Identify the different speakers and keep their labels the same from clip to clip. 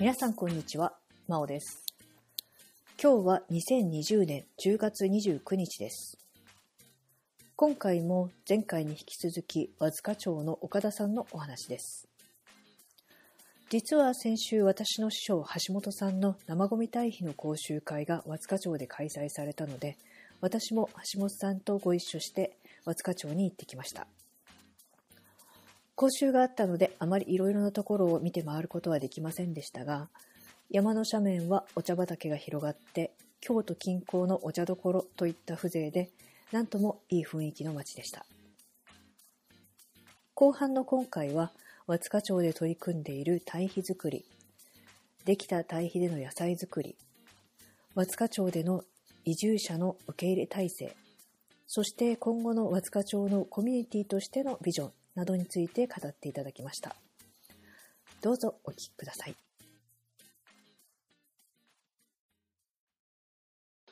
Speaker 1: 皆さんこんにちは、まおです。今日は2020年10月29日です。今回も前回に引き続き和塚町の岡田さんのお話です。実は先週私の師匠橋本さんの生ゴミ堆肥の講習会が和塚町で開催されたので、私も橋本さんとご一緒して和塚町に行ってきました。講習があったのであまりいろいろなところを見て回ることはできませんでしたが山の斜面はお茶畑が広がって京都近郊のお茶どころといった風情でなんともいい雰囲気の街でした後半の今回は和塚町で取り組んでいる堆肥作りできた堆肥での野菜作り和塚町での移住者の受け入れ体制そして今後の和塚町のコミュニティとしてのビジョンなどについて語っていただきました。どうぞお聞きください。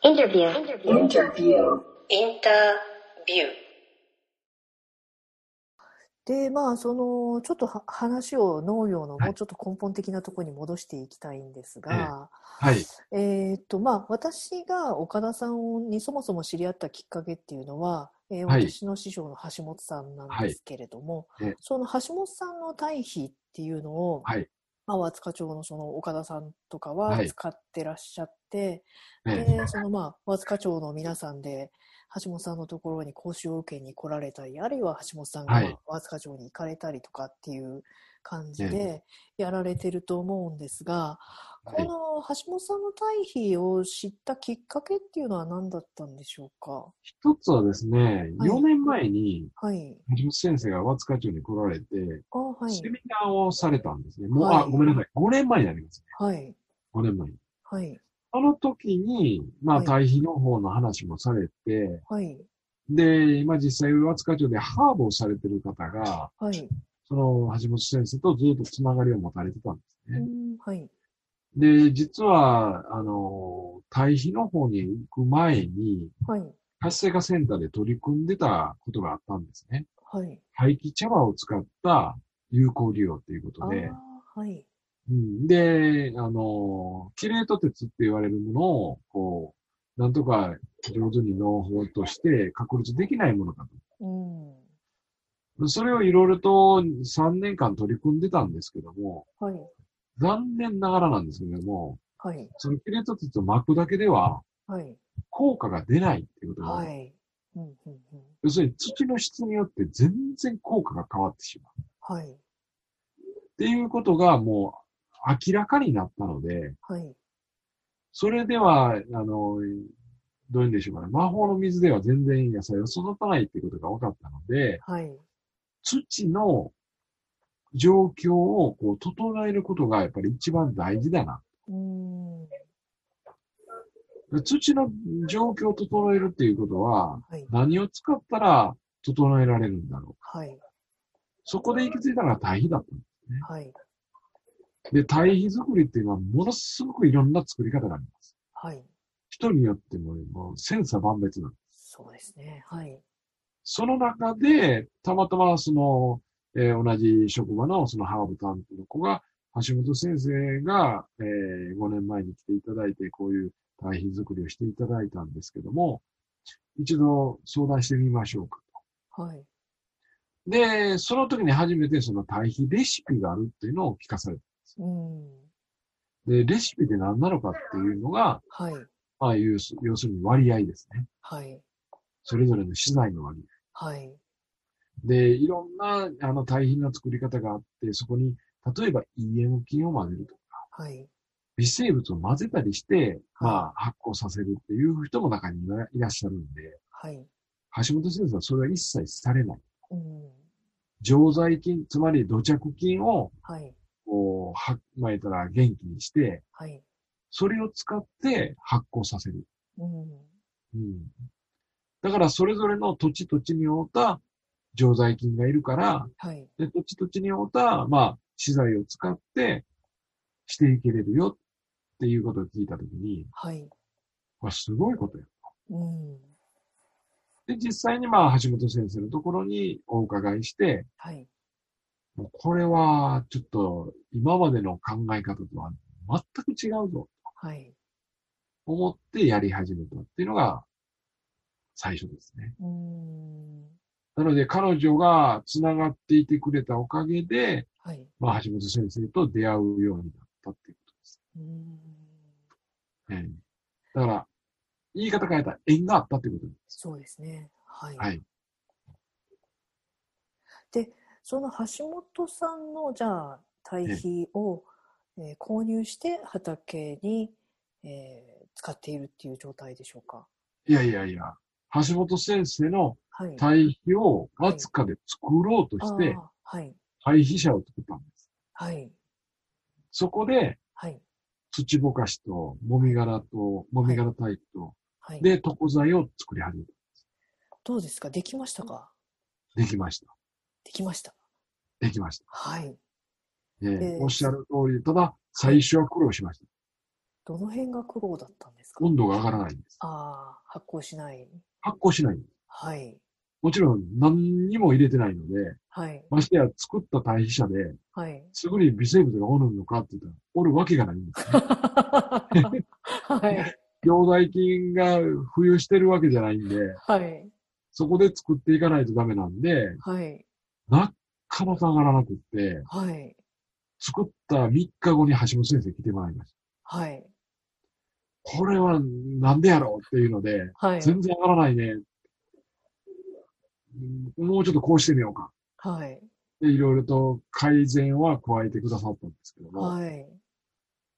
Speaker 2: Interview.
Speaker 3: Interview.
Speaker 2: インタビュー。
Speaker 1: で、まあ、その、ちょっとは話を農業の
Speaker 4: はい。
Speaker 1: もうちょっと根本的なところに戻していきたいんですが、
Speaker 4: はい。
Speaker 1: えーっと、まあ、私が岡田さんにそもそも知り合ったきっかけっていうのは、えー
Speaker 4: はい。
Speaker 1: 私の師匠の橋本さんなんですけれども、
Speaker 4: はいえ。
Speaker 1: その橋本さんの堆肥っていうのを、
Speaker 4: はい。
Speaker 1: まあ、和塚町のその岡田さんとかは
Speaker 4: はい。
Speaker 1: 使ってらっしゃって、
Speaker 4: え
Speaker 1: で、そのまあ、和塚町の皆さんで、橋本さんのところに講習を受けに来られたり、あるいは橋本さんが和塚町に行かれたりとかっていう感じ
Speaker 4: え
Speaker 1: でやられてると思うんですが、
Speaker 4: はい
Speaker 1: この橋本さんの堆肥を知ったきっかけっていうのは何だったんでしょうか？
Speaker 4: 一つはですね、
Speaker 1: はい
Speaker 4: 4年前に、
Speaker 1: はい。
Speaker 4: 橋本先生が和塚町に来られて、
Speaker 1: あ、はい
Speaker 4: セ。ミナーをされたんですね。もう、
Speaker 1: はい
Speaker 4: あ、ごめんなさい。5年前になりますね。
Speaker 1: はい。
Speaker 4: 5年前に。
Speaker 1: はい。
Speaker 4: その時に、まあ、
Speaker 1: はい
Speaker 4: 堆肥の方の話もされて、
Speaker 1: はい。
Speaker 4: で、今実際和塚町でハーブをされてる方が、
Speaker 1: はい。
Speaker 4: その橋本先生とずっとつながりを持たれてたんですね。
Speaker 1: うん、はい。
Speaker 4: で、実は、あの、堆肥の方に行く前に、
Speaker 1: はい。
Speaker 4: 活性化センターで取り組んでたことがあったんですね。
Speaker 1: はい。
Speaker 4: 廃棄茶葉を使った有効利用ということ
Speaker 1: あ
Speaker 4: で、
Speaker 1: あ、はい。
Speaker 4: うん、で、あの、キレート鉄って言われるものを、こう、なんとか上手に農法として確立できないものか
Speaker 1: うん。
Speaker 4: と。それをいろいろと3年間取り組んでたんですけども、
Speaker 1: はい。
Speaker 4: 残念ながらなんですけども、
Speaker 1: はい。
Speaker 4: そのキレート鉄を巻くだけでは
Speaker 1: はい。
Speaker 4: 効果が出ないっていうことが、
Speaker 1: はい。うん、うん、うん。
Speaker 4: 要するに土の質によって全然効果が変わってしまう。
Speaker 1: はい。
Speaker 4: っていうことがもう明らかになったので、
Speaker 1: はい。
Speaker 4: それでは、あの、どういうんでしょうかね。魔法の水では全然野菜を育たないっていうことが分かったので、
Speaker 1: はい。
Speaker 4: 土の状況をこう整えることがやっぱり一番大事だな。
Speaker 1: うん。
Speaker 4: で土の状況を整えるっていうことは、
Speaker 1: はい。
Speaker 4: 何を使ったら整えられるんだろう。
Speaker 1: はい。
Speaker 4: そこで行き着いたのが堆肥だったんです。
Speaker 1: はい。
Speaker 4: で、堆肥作りっていうのはものすごくいろんな作り方があります。
Speaker 1: はい。
Speaker 4: 人によってももう千差万別なんです。
Speaker 1: そうですね。はい。
Speaker 4: その中で、たまたまその、えー同じ職場のそのハーブ担当の子が、橋本先生が、えー5年前に来ていただいて、こういう堆肥作りをしていただいたんですけども、一度相談してみましょうか
Speaker 1: はい。
Speaker 4: と。で、その時に初めてその堆肥レシピがあるっていうのを聞かされた。
Speaker 1: うん。
Speaker 4: で、レシピって何なのかっていうのが、
Speaker 1: はい。
Speaker 4: まあ、要す要するに割合ですね。
Speaker 1: はい。
Speaker 4: それぞれの資材の割合。
Speaker 1: はい。
Speaker 4: で、いろんな、あの、堆肥の作り方があって、そこに、例えば EM 菌を混ぜるとか、
Speaker 1: はい。
Speaker 4: 微生物を混ぜたりして、
Speaker 1: はい
Speaker 4: まあ、発酵させるっていう人も中にいらっしゃるんで、
Speaker 1: はい。
Speaker 4: 橋本先生はそれは一切されない。
Speaker 1: うん。
Speaker 4: 常在菌、つまり土着菌を、
Speaker 1: はい。
Speaker 4: こう、は、まあ、言ったら元気にして、
Speaker 1: はい。
Speaker 4: それを使って発酵させる。
Speaker 1: うん。
Speaker 4: うん。だから、それぞれの土地土地に応った常在菌がいるから、
Speaker 1: はい。
Speaker 4: で、土地土地に応った、まあ、資材を使ってしていけれるよ。っていうことを聞いたときに、
Speaker 1: はい。
Speaker 4: あ、すごいことや。
Speaker 1: うん。
Speaker 4: で、実際にまあ、橋本先生のところにお伺いして、
Speaker 1: はい。
Speaker 4: もうこれはちょっと今までの考え方とは全く違うぞ、
Speaker 1: はい。
Speaker 4: と思ってやり始めたっていうのが最初ですね。
Speaker 1: うん。
Speaker 4: なので彼女が繋がっていてくれたおかげで、
Speaker 1: はい。
Speaker 4: まあ、橋本先生と出会うようになったっていうことです。
Speaker 1: うん。
Speaker 4: ええだから、言い方変えたら縁があったってことです。
Speaker 1: そうですね。はい。
Speaker 4: はい。
Speaker 1: その橋本さんのじゃあ堆肥を、えー購入して畑に、えー使っているっていう状態でしょうか？
Speaker 4: いやいやいや、橋本先生の
Speaker 1: はい。
Speaker 4: 堆肥をわずかで作ろうとして、
Speaker 1: はい。
Speaker 4: 堆肥車を作ったんです。
Speaker 1: はい。
Speaker 4: そこで、
Speaker 1: はい。
Speaker 4: 土ぼかしと、もみ殻と、もみ殻タイプと、
Speaker 1: はい。
Speaker 4: で、床材を作り始めた。
Speaker 1: どうですか？できましたか？
Speaker 4: できました。
Speaker 1: できました。
Speaker 4: できました。
Speaker 1: はい。
Speaker 4: ええ
Speaker 1: ええ
Speaker 4: おっしゃる通り、ただ、最初は苦労しました。
Speaker 1: どの辺が苦労だったんですか？
Speaker 4: 温度が上がらないんです。
Speaker 1: ああ、発酵しない。
Speaker 4: 発酵しない。
Speaker 1: はい。
Speaker 4: もちろん何にも入れてないので、
Speaker 1: はい。
Speaker 4: ましてや作った堆肥車で、
Speaker 1: はい。
Speaker 4: すぐに微生物がおるのかって言ったら、おるわけがないんですね。
Speaker 1: はい。
Speaker 4: 病代菌が浮遊してるわけじゃないんで、
Speaker 1: はい。
Speaker 4: そこで作っていかないとダメなんで、
Speaker 1: はい。
Speaker 4: なかなか上がらなくって、
Speaker 1: はい。
Speaker 4: 作った3日後に橋本先生来てもらいました。
Speaker 1: はい。
Speaker 4: これはなんでやろうっていうので、
Speaker 1: はい。
Speaker 4: 全然上がらないね。うんもうちょっとこうしてみようか。
Speaker 1: はい。
Speaker 4: で、いろいろと改善は加えてくださったんですけども、
Speaker 1: はい。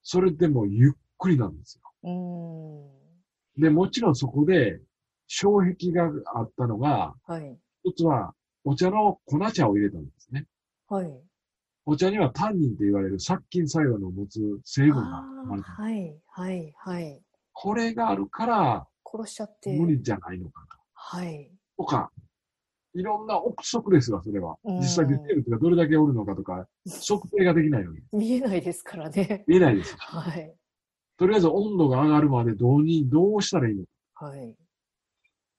Speaker 4: それでもゆっくりなんですよ。
Speaker 1: うーん。
Speaker 4: で、もちろんそこで、障壁があったのが、
Speaker 1: はい。
Speaker 4: 一つは、お茶の粉茶を入れたんですね。
Speaker 1: はい。
Speaker 4: お茶にはタンニンと言われる殺菌作用の持つ成分が
Speaker 1: あ
Speaker 4: 含まれて
Speaker 1: はい。はい。はい。
Speaker 4: これがあるから、
Speaker 1: 殺しちゃって。
Speaker 4: 無理じゃないのかな。
Speaker 1: はい。
Speaker 4: とか、いろんな憶測ですわ、それは。
Speaker 1: うん
Speaker 4: 実際微生物がどれだけおるのかとか、測定ができないのに。
Speaker 1: 見えないですからね。
Speaker 4: 見えないです。
Speaker 1: はい。
Speaker 4: とりあえず温度が上がるまでどうに、どうしたらいいの
Speaker 1: はい。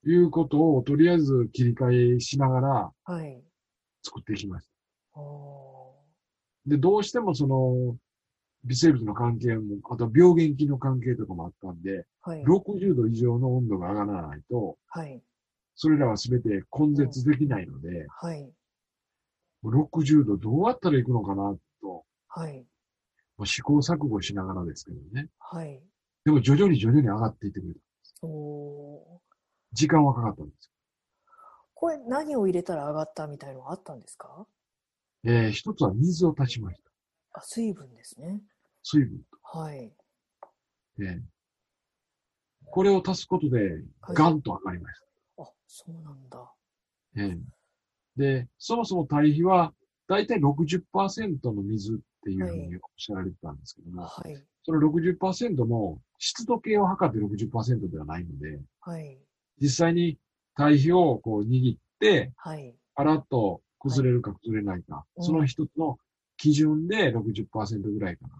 Speaker 4: ということを、とりあえず切り替えしながら
Speaker 1: はい。
Speaker 4: 作っていきました。
Speaker 1: お
Speaker 4: で、どうしてもその、微生物の関係も、あと病原菌の関係とかもあったんで、
Speaker 1: ーはい。
Speaker 4: 60度以上の温度が上がらないと、
Speaker 1: はい。
Speaker 4: それらは全て根絶できないので、
Speaker 1: はい。
Speaker 4: 60度どうやったらいくのかなと、
Speaker 1: はい。
Speaker 4: もう試行錯誤しながらですけどね。
Speaker 1: はい。
Speaker 4: でも徐々に徐々に上がっていってくれた。
Speaker 1: おー
Speaker 4: 時間はかかったんです
Speaker 1: これ何を入れたら上がったみたいのがあったんですか？
Speaker 4: えー一つは水を足しました。
Speaker 1: あ、水分ですね。
Speaker 4: 水分
Speaker 1: はい。
Speaker 4: と。えーこれを足すことで、
Speaker 1: はい
Speaker 4: ガンと上がりました。
Speaker 1: あ、そうなんだ。
Speaker 4: えーで、そもそも堆肥は、だいたい60%の水っていうふうにおっしゃられてたんですけども、
Speaker 1: はい。
Speaker 4: その60%も湿度計を測って60%ではないので、
Speaker 1: はい。
Speaker 4: 実際に堆肥をこう握って、
Speaker 1: はい。
Speaker 4: パラッと崩れるか崩れないか、
Speaker 1: うん
Speaker 4: その一つの基準で60%ぐらいかな。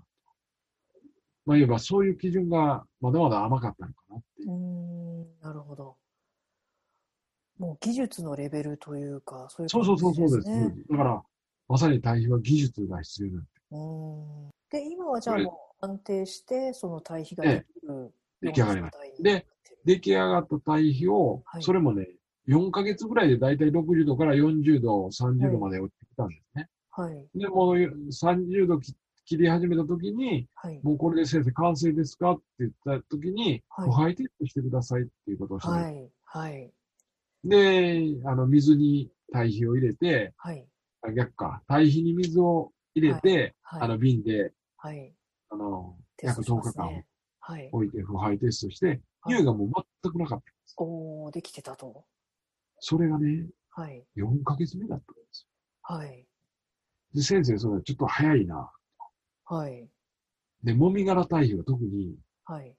Speaker 4: まあ言えばそういう基準がまだまだ甘かったのかなっていうう。
Speaker 1: ーん、なるほど。もう技術のレベルというか、そういう
Speaker 4: そうそうそうそうです。
Speaker 1: ね。
Speaker 4: だから、まさに堆肥は技術が必要になって
Speaker 1: うーん。で、今はじゃあもう安定して、その対比ができる
Speaker 4: 出来上がりまし
Speaker 1: 状態に
Speaker 4: で出来上がった堆肥を、
Speaker 1: はい
Speaker 4: それもね、4ヶ月ぐらいでだいたい60度から40度、30度まで落ちてきたんですね。
Speaker 1: はい。
Speaker 4: で、もう30度き切り始めた時に、
Speaker 1: はい。
Speaker 4: もうこれで先生完成ですかって言った時に、
Speaker 1: はい
Speaker 4: 腐敗テストしてくださいっていうことをして、
Speaker 1: はい。はい。
Speaker 4: で、あの、水に堆肥を入れて、
Speaker 1: はい。
Speaker 4: あ逆か、堆肥に水を入れて、
Speaker 1: はい。
Speaker 4: あの、瓶で、
Speaker 1: はい。
Speaker 4: あの、約10
Speaker 1: します
Speaker 4: 日間。置いて腐敗テストして、
Speaker 1: はい
Speaker 4: 匂いがもう全くなかったんです。
Speaker 1: おー、できてたと。
Speaker 4: それがね、
Speaker 1: はい。
Speaker 4: 4ヶ月目だったんです
Speaker 1: はい。
Speaker 4: よ。で、先生、それちょっと早いな。
Speaker 1: はい。
Speaker 4: で、もみ殻堆肥は特に
Speaker 1: はい。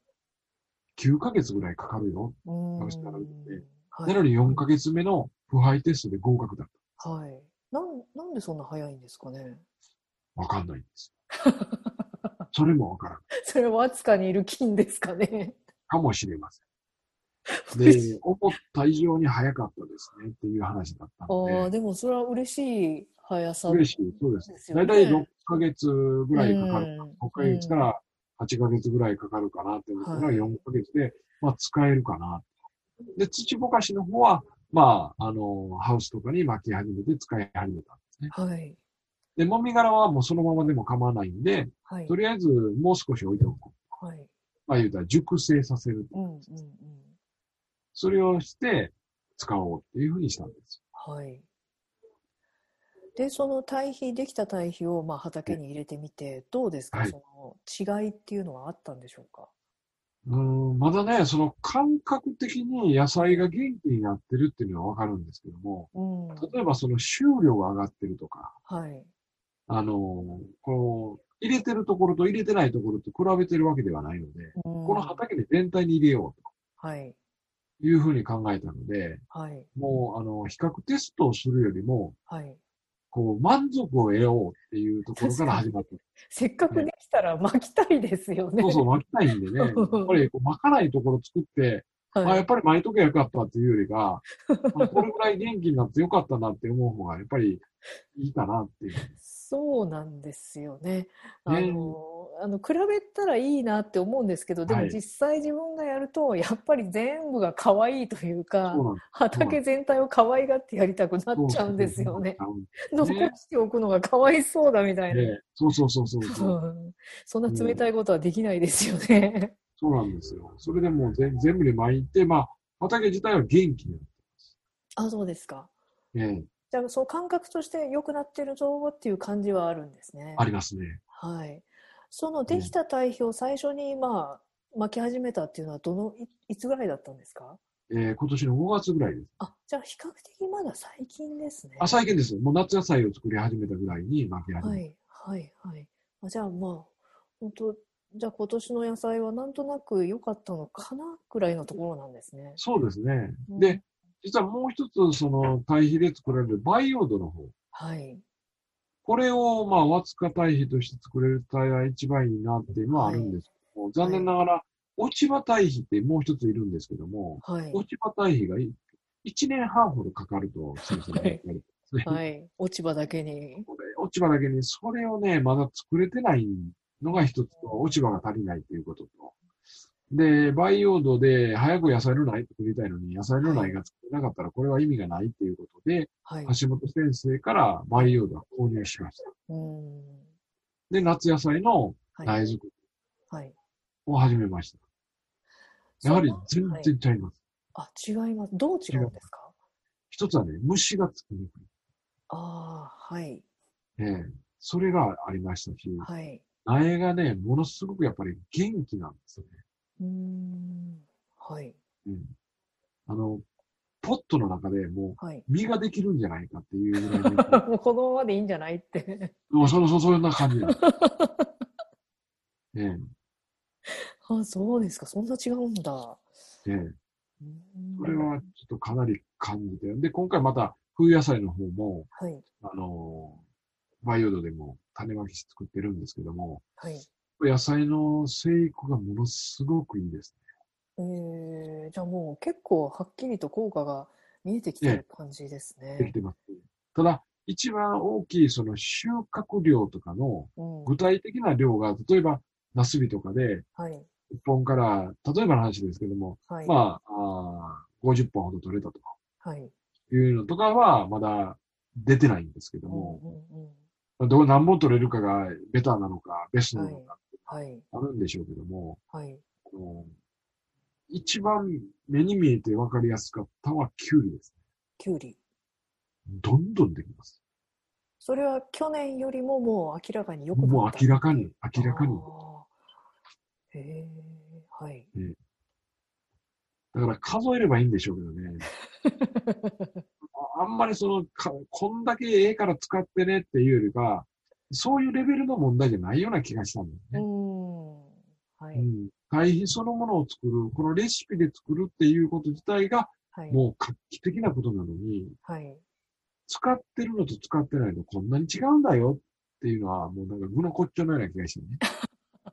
Speaker 4: 9ヶ月ぐらいかかるよ。
Speaker 1: うーん。
Speaker 4: 試してもらうので
Speaker 1: はい
Speaker 4: なのに4ヶ月目の腐敗テストで合格だっ
Speaker 1: はい。なん、なんでそんな早いんですかね。
Speaker 4: た。わかんないんです。それもわからん。
Speaker 1: それはわずかにいる菌ですかね。
Speaker 4: かもしれません。で、思った以上に早かったですねっていう話だった
Speaker 1: あ
Speaker 4: の
Speaker 1: あ、でもそれは嬉しい速さ
Speaker 4: で、嬉しい。そうです。
Speaker 1: ですよね。
Speaker 4: だいたい6ヶ月ぐらいかかる。
Speaker 1: うん
Speaker 4: 6ヶ月から8ヶ月ぐらいかかるかなって思ったら
Speaker 1: はい
Speaker 4: 4ヶ月で、まあ使えるかな。で、土ぼかしの方は、まあ、あの、ハウスとかに巻き始めて使い始めたんですね。
Speaker 1: はい。
Speaker 4: で、もみ殻はもうそのままでも構わないんで、
Speaker 1: はい
Speaker 4: と。りあえずもう少し置いておく。
Speaker 1: はい。
Speaker 4: まあ言うたら熟成させる。
Speaker 1: うんうんうん。
Speaker 4: それをして使おうっていうふうにしたんです。
Speaker 1: はい。で、その堆肥、できた堆肥をまあ畑に入れてみて、どうですか、
Speaker 4: はい
Speaker 1: その違いっていうのはあったんでしょうか？
Speaker 4: うーん、まだね、その感覚的に野菜が元気になってるっていうのはわかるんですけども、
Speaker 1: うん。
Speaker 4: 例えばその収量が上がってるとか、
Speaker 1: はい。
Speaker 4: あの、こう、入れてるところと入れてないところと比べてるわけではないので、
Speaker 1: こ
Speaker 4: この畑に全体に入れよ
Speaker 1: はい。
Speaker 4: うというふうに考えたので、
Speaker 1: はい。
Speaker 4: もう、あの、比較テストをするよりも、
Speaker 1: はい。
Speaker 4: こう、満足を得ようっていうところから始まった。
Speaker 1: せっかくできたら巻きたいですよね。
Speaker 4: そうそう、巻きたいんでね、やっぱりこう巻かないところ作って、あ、
Speaker 1: はい。
Speaker 4: やっぱり巻いとけばよかったっていうよりが、あこれぐらい元気になってよかったなって思う方が、やっぱりいいかなっていう。
Speaker 1: そうなんですよね。あ
Speaker 4: ね
Speaker 1: の、あの比べたらいいなって思うんですけど、でも
Speaker 4: はい
Speaker 1: 実際自分がやると、やっぱり全部が可愛いというか
Speaker 4: そう、なんです。
Speaker 1: 畑全体を可愛がってやりたくなっちゃうんですよね。残しておくのがかわいそうだみたいな。
Speaker 4: ねそうそうそうそうそう。
Speaker 1: うんそんな冷たいことはできないですよね。
Speaker 4: そうなんですよ。それでもう全全部に巻いて、まあ、畑自体は元気になって
Speaker 1: あ、そうですか。
Speaker 4: ます。ね、
Speaker 1: じゃあ、その感覚として良くなってるぞっていう感じはあるんですね。
Speaker 4: ありますね。
Speaker 1: はい。そのできた堆肥を最初に、まあ、巻き始めたっていうのは、どのい、いつぐらいだったんですか？
Speaker 4: えー今年の5月ぐらいです。
Speaker 1: あ、じゃあ、比較的まだ最近ですね。
Speaker 4: あ、最近です。もう夏野菜を作り始めたぐらいに巻き始めた。
Speaker 1: はい、はい、はい。あじゃあ、まあ、本当じゃあ今年の野菜はなんとなく良かったのかなぐらいのところなんですね。
Speaker 4: そうですね。
Speaker 1: うん
Speaker 4: で、実はもう一つ、その、堆肥で作られる培養土の方。
Speaker 1: はい。
Speaker 4: これを、まあ、ワツカ堆肥として作れる堆が一番いいなっていうのはあるんですけども、残念ながら、落ち葉堆肥ってもう一ついるんですけども、
Speaker 1: はい。
Speaker 4: 落ち葉堆肥がい1年半ほどかかると先生が言ってるんですね。
Speaker 1: はい。落ち葉だけに。
Speaker 4: これ落ち葉だけに、それをね、まだ作れてないのが一つと、落ち葉が足りないということと。で、培養土で早く野菜の苗作りたいのに、野菜の苗が作れなかったら、これは意味がないっていうことで、
Speaker 1: はい。
Speaker 4: 橋本先生から培養土を購入しました。
Speaker 1: うん。
Speaker 4: で、夏野菜の
Speaker 1: はい。
Speaker 4: 苗作り
Speaker 1: はい。
Speaker 4: を始めました。やはり全
Speaker 1: はい
Speaker 4: 然ちゃいます。
Speaker 1: あ、違います。どう違うんですか？
Speaker 4: 一つはね、虫がつきにく
Speaker 1: ああ、はい。
Speaker 4: い。ええそれがありましたし、
Speaker 1: はい。
Speaker 4: 苗がね、ものすごくやっぱり元気なんですよね。
Speaker 1: うーん。はい。
Speaker 4: うん。あの、ポットの中でも
Speaker 1: はい。
Speaker 4: う実ができるんじゃないかっていうぐらいの
Speaker 1: もうこのままでいいんじゃないって。
Speaker 4: もうその、そ、そんな感じなんです。ええ
Speaker 1: あ、そうですか。そんな違うんだ。
Speaker 4: ええそれはちょっとかなり感じて。で、今回また冬野菜の方も、
Speaker 1: はい。
Speaker 4: あのー、培養土でも種まき作ってるんですけども、
Speaker 1: はい。
Speaker 4: 野菜の生育がものすごくいいです
Speaker 1: えー、じゃあもう結構はっきりと効果が見えてきてる感じです
Speaker 4: ね。でき
Speaker 1: ね。
Speaker 4: てます。ただ、一番大きいその収穫量とかの
Speaker 1: うん。
Speaker 4: 具体的な量が、例えば、ナスビとかで、
Speaker 1: はい。
Speaker 4: 1本から、例えばの話ですけども、
Speaker 1: はい。
Speaker 4: まあ、あー50本ほど取れたと
Speaker 1: はい。
Speaker 4: いうのとかは、まだ出てないんですけど
Speaker 1: うん
Speaker 4: も、
Speaker 1: うんうん。
Speaker 4: まあどう何本取れるかがベターなのか、ベストなのか、
Speaker 1: はい。
Speaker 4: あるんでしょうけども、
Speaker 1: はい。
Speaker 4: あの一番目に見えて分かりやすかったのはキュウリです。
Speaker 1: きゅうり。
Speaker 4: どんどんできます。
Speaker 1: それは去年よりももう明らかに良くなった。
Speaker 4: もう明らかに、明らかに。
Speaker 1: へえ。はい。
Speaker 4: だから数えればいいんでしょうけどね。ああんまりそのか、こんだけええから使ってねっていうよりか、そういうレベルの問題じゃないような気がしたんだよ
Speaker 1: う
Speaker 4: ね。
Speaker 1: ん。はい。
Speaker 4: うん。堆肥そのものを作る、このレシピで作るっていうこと自体が
Speaker 1: はい。
Speaker 4: もう画期的なことなのに、
Speaker 1: はい。
Speaker 4: 使ってるのと使ってないのこんなに違うんだよっていうのは、もうなんか具の骨頂のような気がしてね。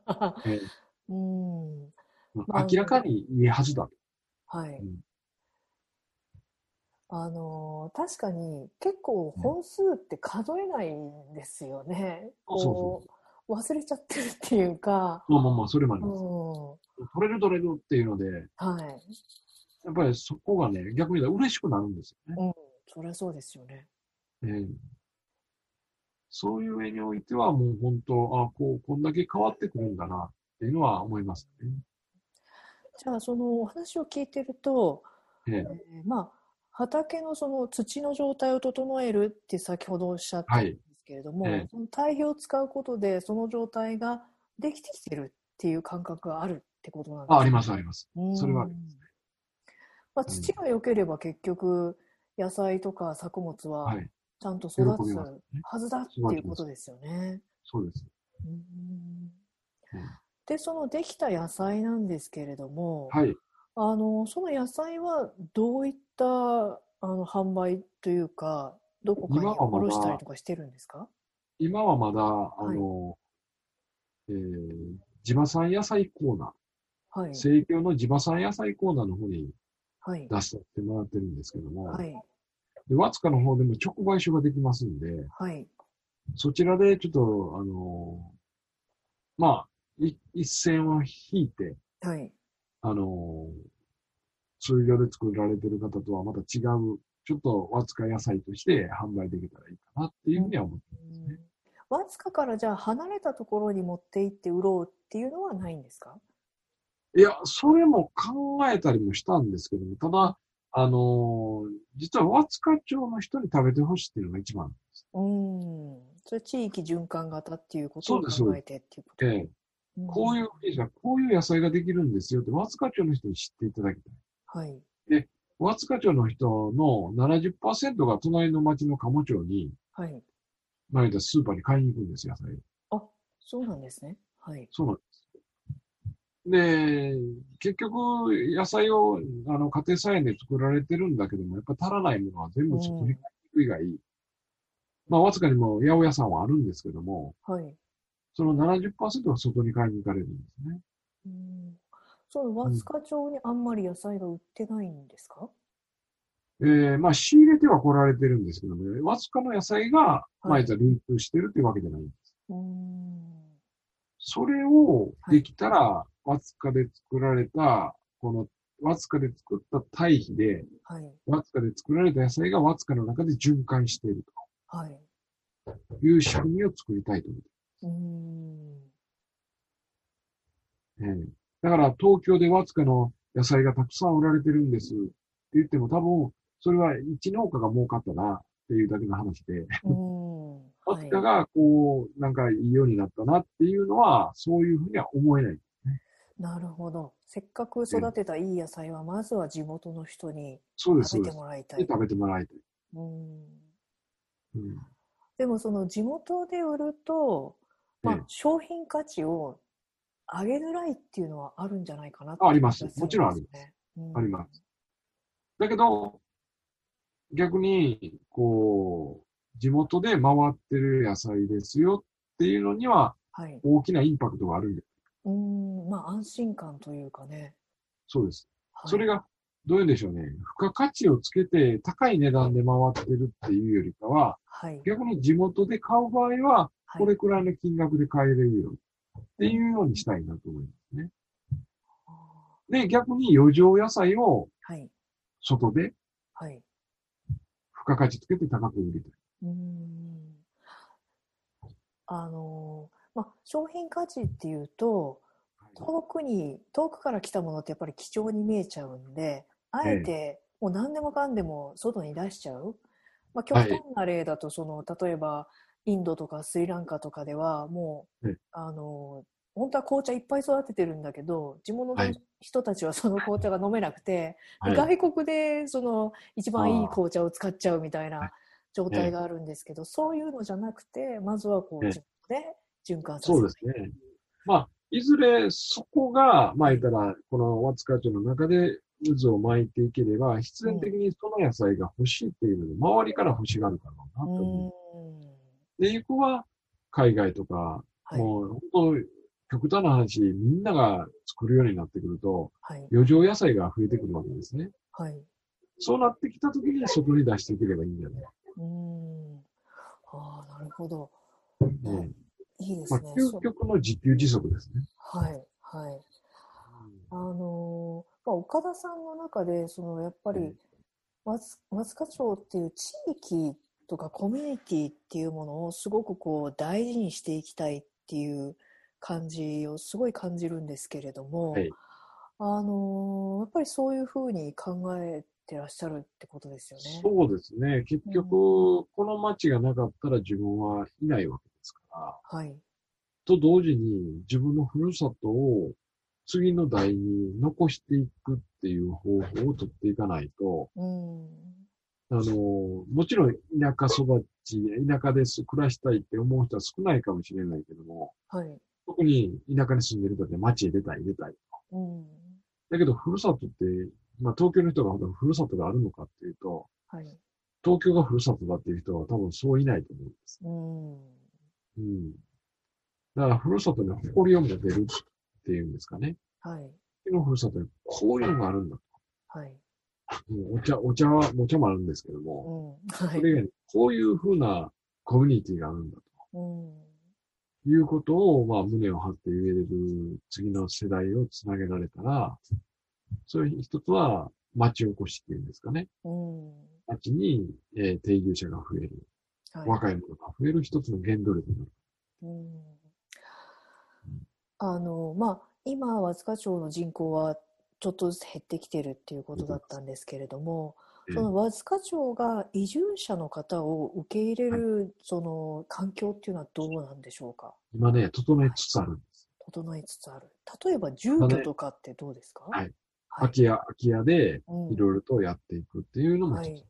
Speaker 4: え
Speaker 1: うん。
Speaker 4: ー
Speaker 1: まあ
Speaker 4: 明らかにいいはずだと。
Speaker 1: はい。
Speaker 4: うん
Speaker 1: あのー確かに結構本数って数えないんですよね。
Speaker 4: そうそう
Speaker 1: こう忘れちゃってるっていうか、
Speaker 4: まあまあまあ、それもあり
Speaker 1: う
Speaker 4: ます。
Speaker 1: ん。
Speaker 4: 取れる取れるっていうので、
Speaker 1: はい。
Speaker 4: やっぱりそこがね、逆に言うと嬉しくなるんですよね。
Speaker 1: うん。そりゃそうですよね。
Speaker 4: えーそういう上においては、もう本当、あこう、こんだけ変わってくるんだなっていうのは思いますね。
Speaker 1: じゃあそのお話を聞いてると、
Speaker 4: ええ
Speaker 1: えーまあ畑のその土の状態を整えるって先ほどおっしゃったんですけれども、
Speaker 4: はいええ
Speaker 1: その堆肥を使うことでその状態ができてきてるっていう感覚があるってことなんです
Speaker 4: あ、あります、あります。
Speaker 1: うん
Speaker 4: それはあります
Speaker 1: まあ、土が良ければ結局野菜とか作物は
Speaker 4: はい。
Speaker 1: ちゃんと
Speaker 4: 喜
Speaker 1: 育つ。はずだっていうことですよね。
Speaker 4: そうです。
Speaker 1: うん
Speaker 4: うん
Speaker 1: でそのできた野菜なんですけれども、
Speaker 4: はい。
Speaker 1: あのその野菜はどういったあの販売というかどこかに卸したりとかしてるんですか？
Speaker 4: 今はまだ、あの、えー地場産野菜コーナ
Speaker 1: はい。
Speaker 4: ー、生協の地場産野菜コーナーの方に
Speaker 1: はい。
Speaker 4: 出してもらってるんですけども、
Speaker 1: はい。
Speaker 4: で、ワツカの方でも直売所ができますんで、
Speaker 1: はい。
Speaker 4: そちらでちょっと、あのまあ、い一線を引いて、
Speaker 1: はい
Speaker 4: あの通常で作られてる方とはまた違う、ちょっとワツカ野菜として販売できたらいいかなっていうふうには思ってますね。
Speaker 1: わずかからじゃあ離れたところに持って行って売ろうっていうのはないんですか？
Speaker 4: いや、それも考えたりもしたんですけども、ただ、あの実はワツカ町の人に食べてほしいっていうのが一番です。
Speaker 1: うん。それ地域循環型っていうことを考えてっていうこと？
Speaker 4: ええこういう、こういう野菜ができるんですよって、ワツカ町の人に知っていただきたい。
Speaker 1: はい。
Speaker 4: ワツカ町の人の70%が隣の町の鴨町に、
Speaker 1: はい。
Speaker 4: まあ言うたらスーパーに買いに行くんですよ、野菜。
Speaker 1: あそうなんですね。はい。
Speaker 4: そうなんです。で、結局、野菜をあの家庭菜園で作られてるんだけども、やっぱ足らないものは全部外に買いに行く以外、まあ、わずかにも八百屋さんはあるんですけども、
Speaker 1: はい
Speaker 4: その70%は外に買いに行かれるんですね。
Speaker 1: うん。その和塚町にあんまり野菜が売ってないんですか、
Speaker 4: えーまあ、仕入れては来られてるんですけども、わずかの野菜が、まあ、流通してるっていうわけじゃないんです。
Speaker 1: うん。
Speaker 4: それをできたら、わずかで作られた、この、わずかで作った堆肥で、
Speaker 1: はい。
Speaker 4: わずかで作られた野菜がわずかの中で循環している
Speaker 1: はい。
Speaker 4: という仕組みを作りたいと思って
Speaker 1: うん。
Speaker 4: ええ。だから東京でわずかの野菜がたくさん売られてるんです。って言っても多分、それは一農家が儲かったなっていうだけの話で、
Speaker 1: うん。
Speaker 4: わずかがこう、なんかいいようになったなっていうのは、そういうふうには思えない。
Speaker 1: なるほど。せっかく育てたいい野菜はまずは地元の人に。食べてもらいたい。
Speaker 4: で食べてもらいたい。
Speaker 1: うん。
Speaker 4: うん、
Speaker 1: でもその地元で売ると、まあ
Speaker 4: ええ、
Speaker 1: 商品価値を上げづらいっていうのはあるんじゃないかなって
Speaker 4: ああります。もちろんあり
Speaker 1: です。ねうん。
Speaker 4: あります。だけど、逆に、こう、地元で回ってる野菜ですよっていうのには
Speaker 1: はい。
Speaker 4: 大きなインパクトがあるんで、
Speaker 1: うん。まあ安心感というかね、
Speaker 4: そうです。
Speaker 1: はい。
Speaker 4: それが、どういうんでしょうね。付加価値をつけて高い値段で回ってるっていうよりかは、
Speaker 1: はい。
Speaker 4: 逆に地元で買う場合は、
Speaker 1: はい
Speaker 4: これくらいの金額で買えるよっていうようにしたいなと思いますね。で、逆に余剰野菜を
Speaker 1: はい。
Speaker 4: 外で
Speaker 1: はい。
Speaker 4: 付加価値つけて高く売りたい。
Speaker 1: うん。あのまあ商品価値っていうと遠くに遠くから来たものってやっぱり貴重に見えちゃうんであえてもう何でもかんでも外に出しちゃう、まあ、極端な例だとその例えばインドとかスリランカとかではもう、
Speaker 4: はい
Speaker 1: あの本当は紅茶いっぱい育ててるんだけど地元の
Speaker 4: はい。
Speaker 1: 人たちはその紅茶が飲めなくて、
Speaker 4: はい。
Speaker 1: 外国でその一番いい紅茶を使っちゃうみたい
Speaker 4: は
Speaker 1: ない。状態があるんですけど、そういうのじゃなくてまずはこう
Speaker 4: ええ
Speaker 1: 自分で循環させる
Speaker 4: そうですね。まあ、いずれそこが、まあ言ったら、このワツカ町の中で渦を巻いていければ、必然的にその野菜が欲しいっていうので、周りから欲しがるかなと思う。
Speaker 1: うん
Speaker 4: で、一個は海外とか、
Speaker 1: はい
Speaker 4: もう本当、極端な話、みんなが作るようになってくると、
Speaker 1: はい。
Speaker 4: 余剰野菜が増えてくるわけですね。
Speaker 1: はい。
Speaker 4: そうなってきたときに外に出していければいいんじゃない？
Speaker 1: うーん。ああ、なるほど。
Speaker 4: ね
Speaker 1: いいで
Speaker 4: ますあ、
Speaker 1: ね。
Speaker 4: 究
Speaker 1: そう
Speaker 4: 極の自給自足ですね。
Speaker 1: はい。はい。あのーまあ、岡田さんの中で、そのやっぱり、松松川町っていう地域とかコミュニティっていうものをすごくこう大事にしていきたいっていう感じをすごい感じるんですけれども、
Speaker 4: はい
Speaker 1: あのーやっぱりそういうふうに考えてらっしゃるってことですよね。
Speaker 4: そうですね。結局、この町がなかったら自分はいないわけですから。
Speaker 1: はい。
Speaker 4: と同時に自分のふるさとを次の代に残していくっていう方法を取っていかないと、
Speaker 1: うん。
Speaker 4: あの、もちろん田舎育ち、田舎です、暮らしたいって思う人は少ないかもしれないけども、
Speaker 1: はい。
Speaker 4: 特に田舎に住んでる人って町へ出たい、出たい。
Speaker 1: うん。
Speaker 4: だけど、ふるさとって、まあ東京の人がほどふるさとがあるのかっていうと、
Speaker 1: はい。
Speaker 4: 東京がふるさとだっていう人は多分そういないと思うんです。
Speaker 1: うん。
Speaker 4: うん。だから、ふるさとに誇りを持てるっていうんですかね。
Speaker 1: はい。
Speaker 4: のふるさとにこういうのがあるんだ。
Speaker 1: はい。
Speaker 4: うんお茶、お茶は、お茶もあるんですけども、
Speaker 1: うん。はい。
Speaker 4: それ以外にこういうふうなコミュニティがあるんだ
Speaker 1: うん。
Speaker 4: ということを、まあ、胸を張って言えれる次の世代をつなげられたら、そういう一つは町おこしっていうんですかね。
Speaker 1: うん。
Speaker 4: 町に、えー定住者が増える。
Speaker 1: はい。
Speaker 4: 若い者が増える一つの原動力になる。
Speaker 1: うんあの、まあ、今、和塚町の人口はちょっとずつ減ってきてるっていうことだったんですけれども、
Speaker 4: えー
Speaker 1: その和塚町が移住者の方を受け入れる、その環境っていうのはどうなんでしょうか？
Speaker 4: 今ね、整えつつあるんです。
Speaker 1: 整いつつある。例えば住居とかってどうですか？
Speaker 4: はい
Speaker 1: はい
Speaker 4: 空き家、空き家で
Speaker 1: うん
Speaker 4: いろいろとやっていくっていうのも。
Speaker 1: はい。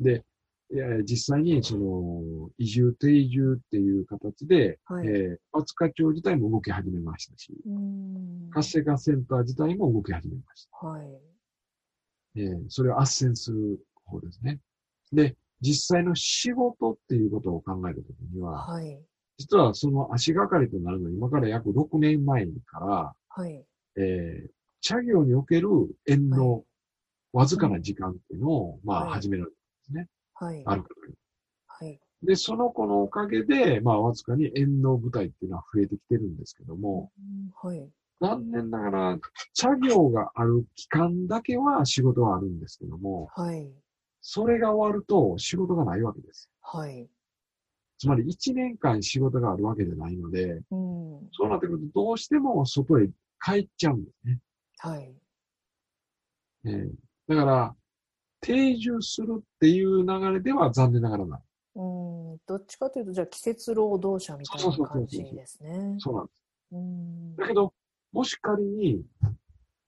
Speaker 4: で、いや実際にその移住定住っていう形で、
Speaker 1: はい
Speaker 4: えー、松川町自体も動き始めましたし、
Speaker 1: うん
Speaker 4: 活性化センター自体も動き始めました。
Speaker 1: はい。
Speaker 4: えーそれを斡旋する方ですね。で、実際の仕事っていうことを考えたときには、
Speaker 1: はい。
Speaker 4: 実はその足がかりとなるのは今から約6年前から、
Speaker 1: はい。
Speaker 4: えー、茶業における縁のわずかな時間っていうのを、まあ
Speaker 1: はい
Speaker 4: 始められ
Speaker 1: はい。
Speaker 4: ある
Speaker 1: はい。
Speaker 4: で、その子のおかげで、まあ、わずかに縁の舞台っていうのは増えてきてるんですけども、
Speaker 1: うんはい。
Speaker 4: 残念ながら、茶業がある期間だけは仕事はあるんですけども、
Speaker 1: はい。
Speaker 4: それが終わると仕事がないわけです。
Speaker 1: はい。
Speaker 4: つまり1年間仕事があるわけじゃないので、
Speaker 1: うん。
Speaker 4: そうなってくるとどうしても外へ帰っちゃうんですね。
Speaker 1: はい。
Speaker 4: えーだから、定住するっていう流れでは残念ながらない。
Speaker 1: うん。どっちかというと、じゃあ季節労働者みたいな感じですね。
Speaker 4: そうなんです。
Speaker 1: うん。
Speaker 4: だけど、もし仮に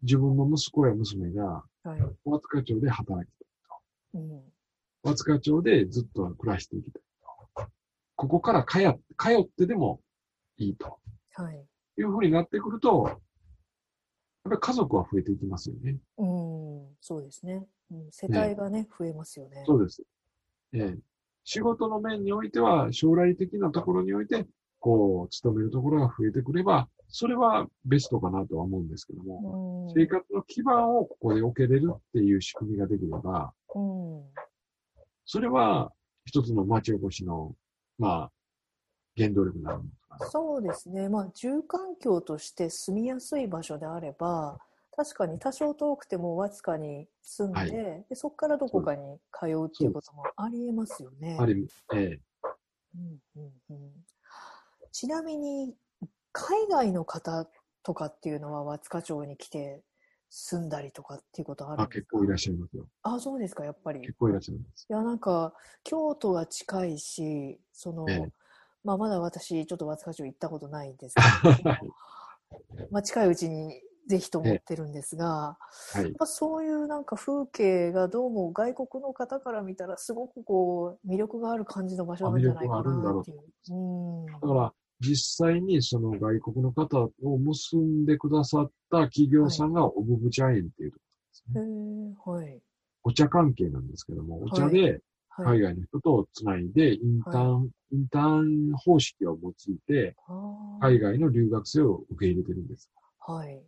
Speaker 4: 自分の息子や娘が
Speaker 1: はい。
Speaker 4: 和塚町で働きたい
Speaker 1: うん。
Speaker 4: と。和塚町でずっと暮らしていきたいと。ここから通って、通ってでもいいと
Speaker 1: はい。
Speaker 4: いうふうになってくると、ぱり家族は増えていきますよね。
Speaker 1: うん。そうですね。うん、世帯がね、増えますよね。
Speaker 4: そうです。ええ仕事の面においては、将来的なところにおいて、こう、勤めるところが増えてくれば、それはベストかなとは思うんですけども、
Speaker 1: うん。
Speaker 4: 生活の基盤をここで置けれるっていう仕組みができれば、
Speaker 1: うん。
Speaker 4: それは一つの町おこしの、まあ、原動力になるのかな。
Speaker 1: そうですね。まあ、住環境として住みやすい場所であれば、確かに多少遠くてもわずかに住んで、
Speaker 4: はい
Speaker 1: でそこからどこかに通うっていうこともありえますよね。
Speaker 4: ある意味、ええ
Speaker 1: うんうんうんちなみに、海外の方とかっていうのは、和塚町に来て住んだりとかっていうことある
Speaker 4: あ、
Speaker 1: んですか？
Speaker 4: 結構いらっしゃいますよ。
Speaker 1: あ、そうですか、やっぱり。
Speaker 4: 結構いらっしゃいます。
Speaker 1: いや、なんか、京都が近いし、その、
Speaker 4: ええ
Speaker 1: まあ、まだ私、ちょっと和塚町行ったことないんですけど、まあ、近いうちにぜひと思ってるんですが、
Speaker 4: はい
Speaker 1: やっ。ぱそういうなんか風景がどうも外国の方から見たらすごくこう魅力がある感じの場所なんじゃないかなっていう。うん。
Speaker 4: だから、実際にその外国の方を結んでくださった企業さんがオブブ茶園っていうところですね。
Speaker 1: へえはい。
Speaker 4: お茶関係なんですけども、お茶で海外の人とつないで、インターン、インターン方式を用いて、海外の留学生を受け入れてるんです。
Speaker 1: はい。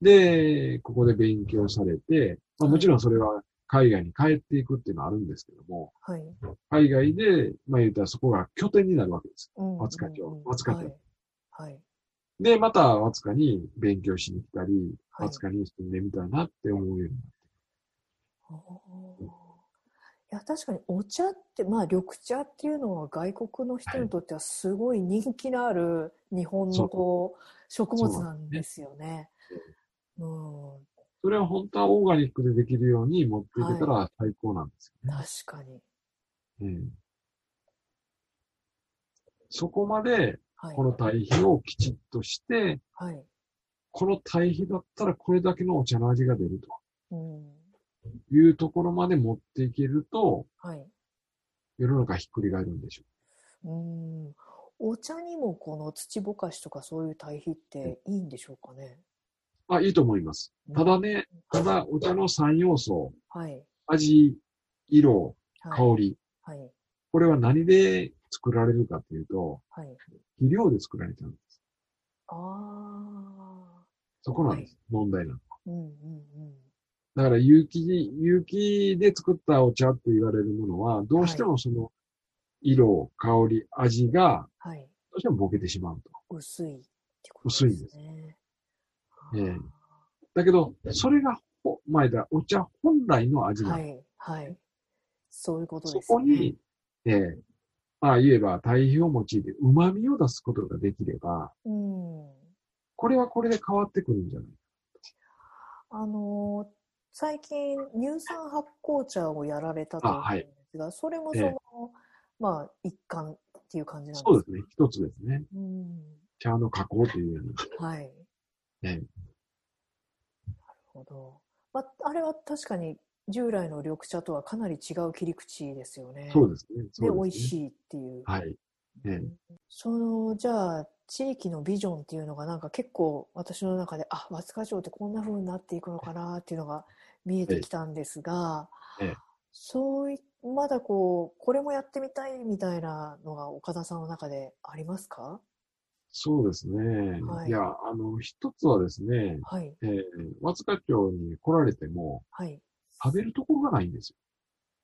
Speaker 4: で、ここで勉強されて、まあ、
Speaker 1: はい
Speaker 4: もちろんそれは海外に帰っていくっていうのはあるんですけども、
Speaker 1: はい。
Speaker 4: 海外で、まあ言ったらそこが拠点になるわけです。
Speaker 1: うんうんうん
Speaker 4: 和塚町
Speaker 1: はい。はい。
Speaker 4: で、また和塚に勉強しに来たり、
Speaker 1: はい
Speaker 4: 和塚に住んでみたいなって思うようになって。
Speaker 1: いや確かにお茶ってまあ緑茶っていうのは外国の人にとってはすごい人気のある日本のこう食物なんですよね。うん、
Speaker 4: それは本当はオーガニックでできるように持っていけたら最高なんですよね。
Speaker 1: 確かに。
Speaker 4: ええそこまで
Speaker 1: はい
Speaker 4: こ。の堆肥をきちっとして、
Speaker 1: はい。
Speaker 4: この堆肥だったらこれだけのお茶の味が出る
Speaker 1: うん。
Speaker 4: というところまで持っていけると、
Speaker 1: はい。
Speaker 4: 世の中ひっくり返るんでしょ
Speaker 1: うん。お茶にもこの土ぼかしとかそういう堆肥っていいんでしょうかね？
Speaker 4: う。あ、いいと思います。ただね、ただお茶の3要素、
Speaker 1: はい。
Speaker 4: 味、色、
Speaker 1: はい。
Speaker 4: 香り、
Speaker 1: はい。
Speaker 4: これは何で作られるかというと、
Speaker 1: はい。
Speaker 4: 肥料で作られちゃうんです。
Speaker 1: ああ。
Speaker 4: そこなんです。問題なの。
Speaker 1: うんうんうん。
Speaker 4: だから有機、有機で作ったお茶って言われるものは、どうしてもその色、香り、味が
Speaker 1: はい。
Speaker 4: どうしてもボケてしまうと。
Speaker 1: 薄いってことですね。
Speaker 4: ええだけど、それがほ、前だ、お茶本来の味なの。
Speaker 1: はい、はい。そういうこと
Speaker 4: そ
Speaker 1: ですよね。
Speaker 4: こに、ええまあ言えば、堆肥を用いて旨味を出すことができれば、
Speaker 1: うん。
Speaker 4: これはこれで変わってくるんじゃない
Speaker 1: あのー最近、乳酸発酵茶をやられたと思うんですが、それもその、
Speaker 4: ええ
Speaker 1: まあ、一環っていう感じなんですか
Speaker 4: そうですね。一つですね。
Speaker 1: うん。
Speaker 4: 茶の加工というような。
Speaker 1: はい。
Speaker 4: ええ
Speaker 1: なるほど。まあ、あれは確かに従来の緑茶とはかなり違う切り口ですよね。
Speaker 4: そうですね。そ
Speaker 1: で、
Speaker 4: ね
Speaker 1: 美味しいっていう。
Speaker 4: はい。ええ
Speaker 1: そのじゃあ地域のビジョンっていうのがなんか結構私の中であ和塚町ってこんな風になっていくのかなっていうのが見えてきたんですが、
Speaker 4: ええ。
Speaker 1: そういまだこうこれもやってみたいみたいなのが岡田さんの中でありますか？
Speaker 4: そうですね。
Speaker 1: はい。
Speaker 4: い、や、あの、一つはですね、
Speaker 1: はい。
Speaker 4: えー、和塚町に来られても、
Speaker 1: はい。
Speaker 4: 食べるところがないんですよ。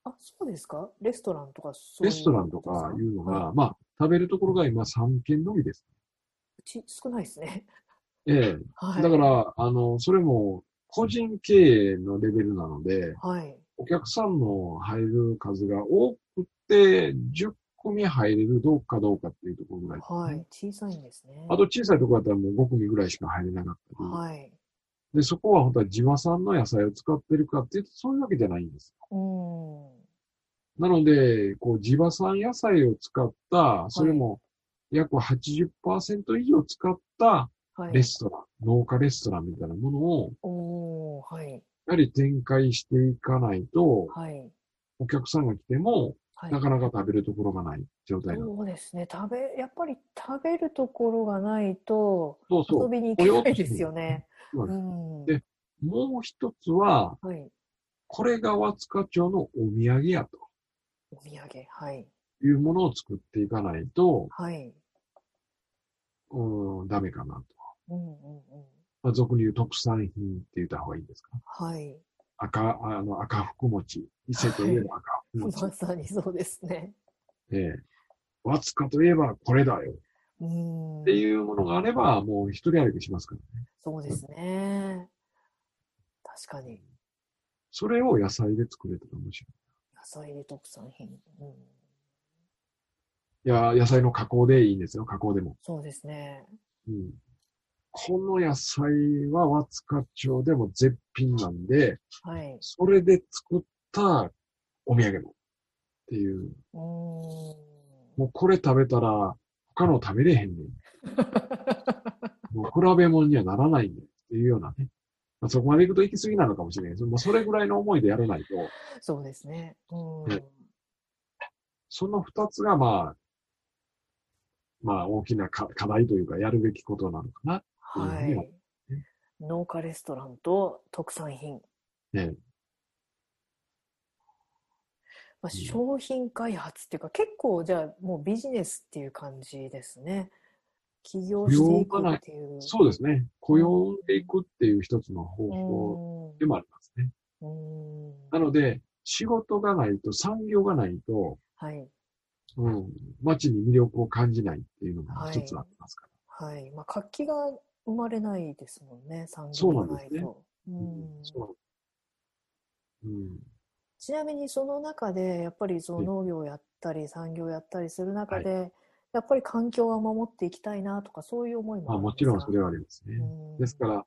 Speaker 1: あそうですか？レストランとか
Speaker 4: レストランとかいうのが、
Speaker 1: は
Speaker 4: まあ、食べるところが今3軒のみです。
Speaker 1: うち少ないですね。
Speaker 4: ええ。
Speaker 1: はい。
Speaker 4: だから、あの、それも個人経営のレベルなので、
Speaker 1: はい。
Speaker 4: お客さんの入る数が多くて、10組入れるどうかどうかっていうところぐらい。ね、
Speaker 1: はい。小さいんですね。
Speaker 4: あと小さいところだったらもう5組ぐらいしか入れなかったり、
Speaker 1: はい。
Speaker 4: で、そこは本当は地場産の野菜を使ってるかっていうと、そういうわけじゃないんです。
Speaker 1: うん。
Speaker 4: なので、こう、地場産野菜を使った、それも約80%以上使った
Speaker 1: はい
Speaker 4: レストラン、農家レストランみたいなものを、
Speaker 1: はい
Speaker 4: やはり展開していかないと、
Speaker 1: はい
Speaker 4: お客さんが来ても、
Speaker 1: はい
Speaker 4: なかなか食べるところがない状態なの。
Speaker 1: そうですね。食べ、やっぱり食べるところがないと
Speaker 4: そうそう。
Speaker 1: 遊びに行けないですよね。
Speaker 4: そうなん
Speaker 1: うん。
Speaker 4: でもう一つは、
Speaker 1: はい。
Speaker 4: これが和塚町のお土産やと
Speaker 1: お土産。はい。
Speaker 4: いうものを作っていかないと、
Speaker 1: はい。
Speaker 4: うん、ダメかなと。
Speaker 1: うんうんうん。
Speaker 4: まあ、俗に言う特産品って言った方がいいですか？
Speaker 1: はい。
Speaker 4: 赤、あの、赤福餅。伊勢といえば赤福餅。
Speaker 1: まさにそうですね。
Speaker 4: ええ。和塚といえばこれだよ。
Speaker 1: うん。
Speaker 4: っていうものがあれば、もう一人歩きしますからね。
Speaker 1: そうですね。確かに。
Speaker 4: それを野菜で作れたら面白い。
Speaker 1: 野菜で特産品。うん。
Speaker 4: いや、野菜の加工でいいんですよ。加工でも。
Speaker 1: そうですね。
Speaker 4: うん。この野菜は和塚町でも絶品なんで、
Speaker 1: はい。
Speaker 4: それで作ったお土産も。っていう。
Speaker 1: うん。
Speaker 4: もうこれ食べたら他の食べれへんねん。もう比べ物にはならないんだよ。っていうようなね。まあ、そこまで行くと行き過ぎなのかもしれないです。もうそれぐらいの思いでやらないと、
Speaker 1: そうですね。うん。
Speaker 4: ねその二つがまあ、まあ大きな課課題というかやるべきことなのかな。
Speaker 1: はい。農家レストランと特産品。
Speaker 4: ね。
Speaker 1: まあ、商品開発っていうか、結構じゃあもうビジネスっていう感じですね。起業していくっていう。
Speaker 4: そうですね。雇用でいくっていう一つの方法
Speaker 1: うん
Speaker 4: でもありますね。
Speaker 1: うん
Speaker 4: なので、仕事がないと、産業がないと、
Speaker 1: はい。
Speaker 4: うん、街に魅力を感じないっていうのが一つありますから。
Speaker 1: はい。まあ、活気が生まれないですもんね、産
Speaker 4: そう
Speaker 1: 業
Speaker 4: なんですね
Speaker 1: がないと。ちなみにその中で、やっぱりその
Speaker 4: ええ
Speaker 1: 農業やったり、産業やったりする中で、やっぱり環境は守っていきたいなとか、そういう思いも
Speaker 4: まあもちろんそれはありますね。
Speaker 1: うん
Speaker 4: ですから、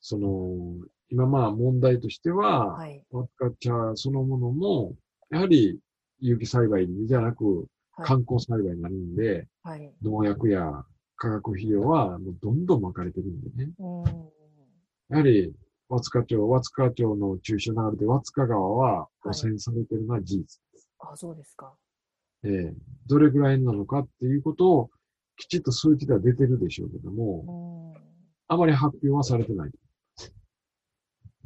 Speaker 4: その、今まあ問題としては、
Speaker 1: はい。
Speaker 4: ワッカ茶そのものも、やはり有機栽培じゃなく
Speaker 1: はい。
Speaker 4: 観光栽培になるんで、
Speaker 1: はい。
Speaker 4: 農薬や化学肥料はもうどんどん巻かれてるんでね。
Speaker 1: うん。
Speaker 4: やはり、和塚町、和塚町の中小流れて和塚川は汚染されてるのは事実です。
Speaker 1: あ、そうですか。
Speaker 4: ええどれぐらいなのかっていうことをきちっと数値では出てるでしょうけど
Speaker 1: う
Speaker 4: も、
Speaker 1: ん。
Speaker 4: あまり発表はされてない。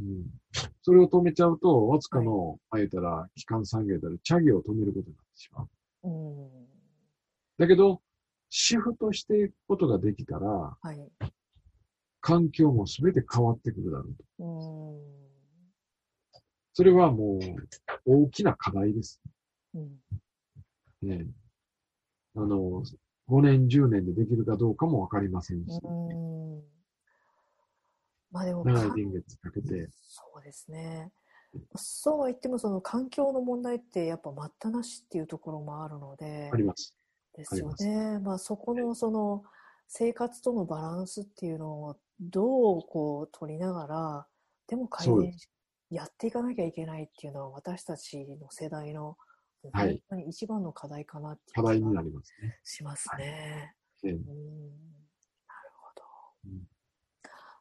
Speaker 4: うん、それを止めちゃうと、和塚の、まあ言ったら、基幹産業である茶業を止めることになってしまう。
Speaker 1: うん。
Speaker 4: だけど、シフトしていくことができたら、
Speaker 1: はい。
Speaker 4: 環境も全て変わってくるだろうと。
Speaker 1: うん。
Speaker 4: それはもう、大きな課題です。
Speaker 1: うん。
Speaker 4: ね。あの、5年、10年でできるかどうかもわかりませんし、
Speaker 1: うん。まあでも、
Speaker 4: 長い
Speaker 1: か
Speaker 4: 年月かけて、
Speaker 1: そうですね。そうは言っても、その環境の問題ってやっぱ待ったなしっていうところもあるので
Speaker 4: あ、ります。
Speaker 1: ですよね。まあそこのその生活とのバランスっていうのをどうこう取りながら、でも改善やっていかなきゃいけないっていうのは私たちの世代の本当に一番の課題かなってい
Speaker 4: 課題になりますね。
Speaker 1: しますね。
Speaker 4: ええ
Speaker 1: うんなるほど
Speaker 4: うん。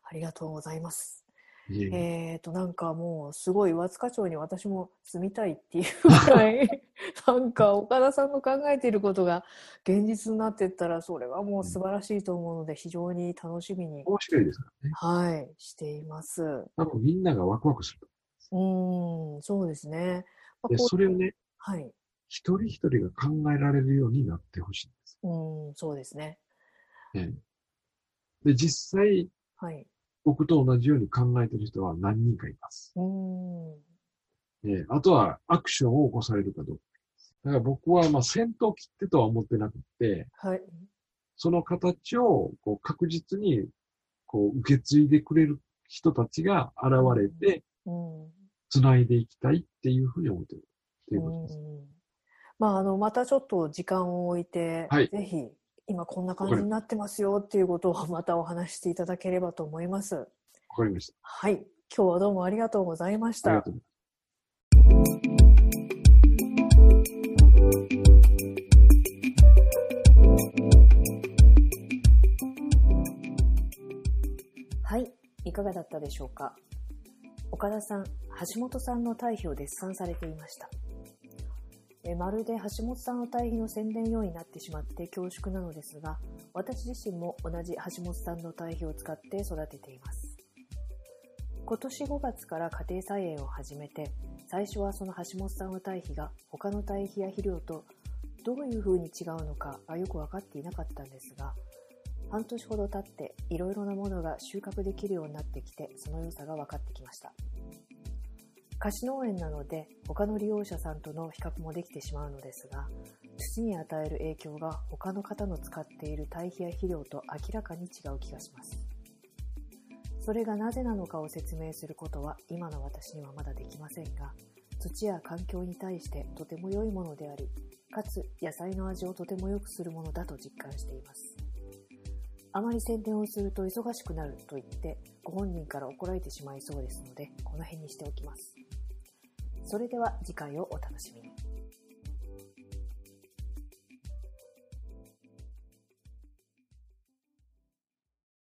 Speaker 1: ありがとうございます。
Speaker 4: いえ
Speaker 1: っ、と、なんかもう、すごい、和塚町に私も住みたいっていうぐらい、なんか、岡田さんの考えていることが現実になっていったら、それはもう素晴らしいと思うので、非常に楽しみに、
Speaker 4: 面白いですからね。
Speaker 1: はい、しています。う
Speaker 4: 多分みんながワクワクすると。
Speaker 1: ーん、そうですね。まあ
Speaker 4: それをね、
Speaker 1: はい、
Speaker 4: 一人一人が考えられるようになってほしいんです。
Speaker 1: うーん、そうですね。
Speaker 4: ええで、実際、
Speaker 1: はい。
Speaker 4: 僕と同じように考えてる人は何人かいます。
Speaker 1: うーん、
Speaker 4: ええあとはアクションを起こされるかどうか。だから僕は、まあ、先頭切ってとは思ってなくて、
Speaker 1: はい。
Speaker 4: その形をこう確実にこう受け継いでくれる人たちが現れて、
Speaker 1: うん。
Speaker 4: 繋いでいきたいっていうふうに思ってるっていうことです。
Speaker 1: うんまあ、あの、またちょっと時間を置いて、
Speaker 4: はい
Speaker 1: ぜひ、今こんな感じになってますよっていうことを またお話ししていただければと思います。
Speaker 4: わかりました。
Speaker 1: はい。今日はどうもありがとうございました。はい。いかがだったでしょうか岡田さん、橋本さんの対比を絶賛されていました。えまるで橋本さんの対比の宣伝用になってしまって恐縮なのですが、私自身も同じ橋本さんの対比を使って育てています。今年5月から家庭菜園を始めて、最初はその橋本さんの堆肥が他の堆肥や肥料とどういう風に違うのかがよく分かっていなかったんですが、半年ほど経っていろいろなものが収穫できるようになってきてその良さが分かってきました貸し農園なので他の利用者さんとの比較もできてしまうのですが土に与える影響が他の方の使っている堆肥や肥料と明らかに違う気がします。それがなぜなのかを説明することは今の私にはまだできませんが土や環境に対してとても良いものでありかつ野菜の味をとても良くするものだと実感しています。あまり宣伝をすると忙しくなると言ってご本人から怒られてしまいそうですのでこの辺にしておきます。それでは次回をお楽しみに。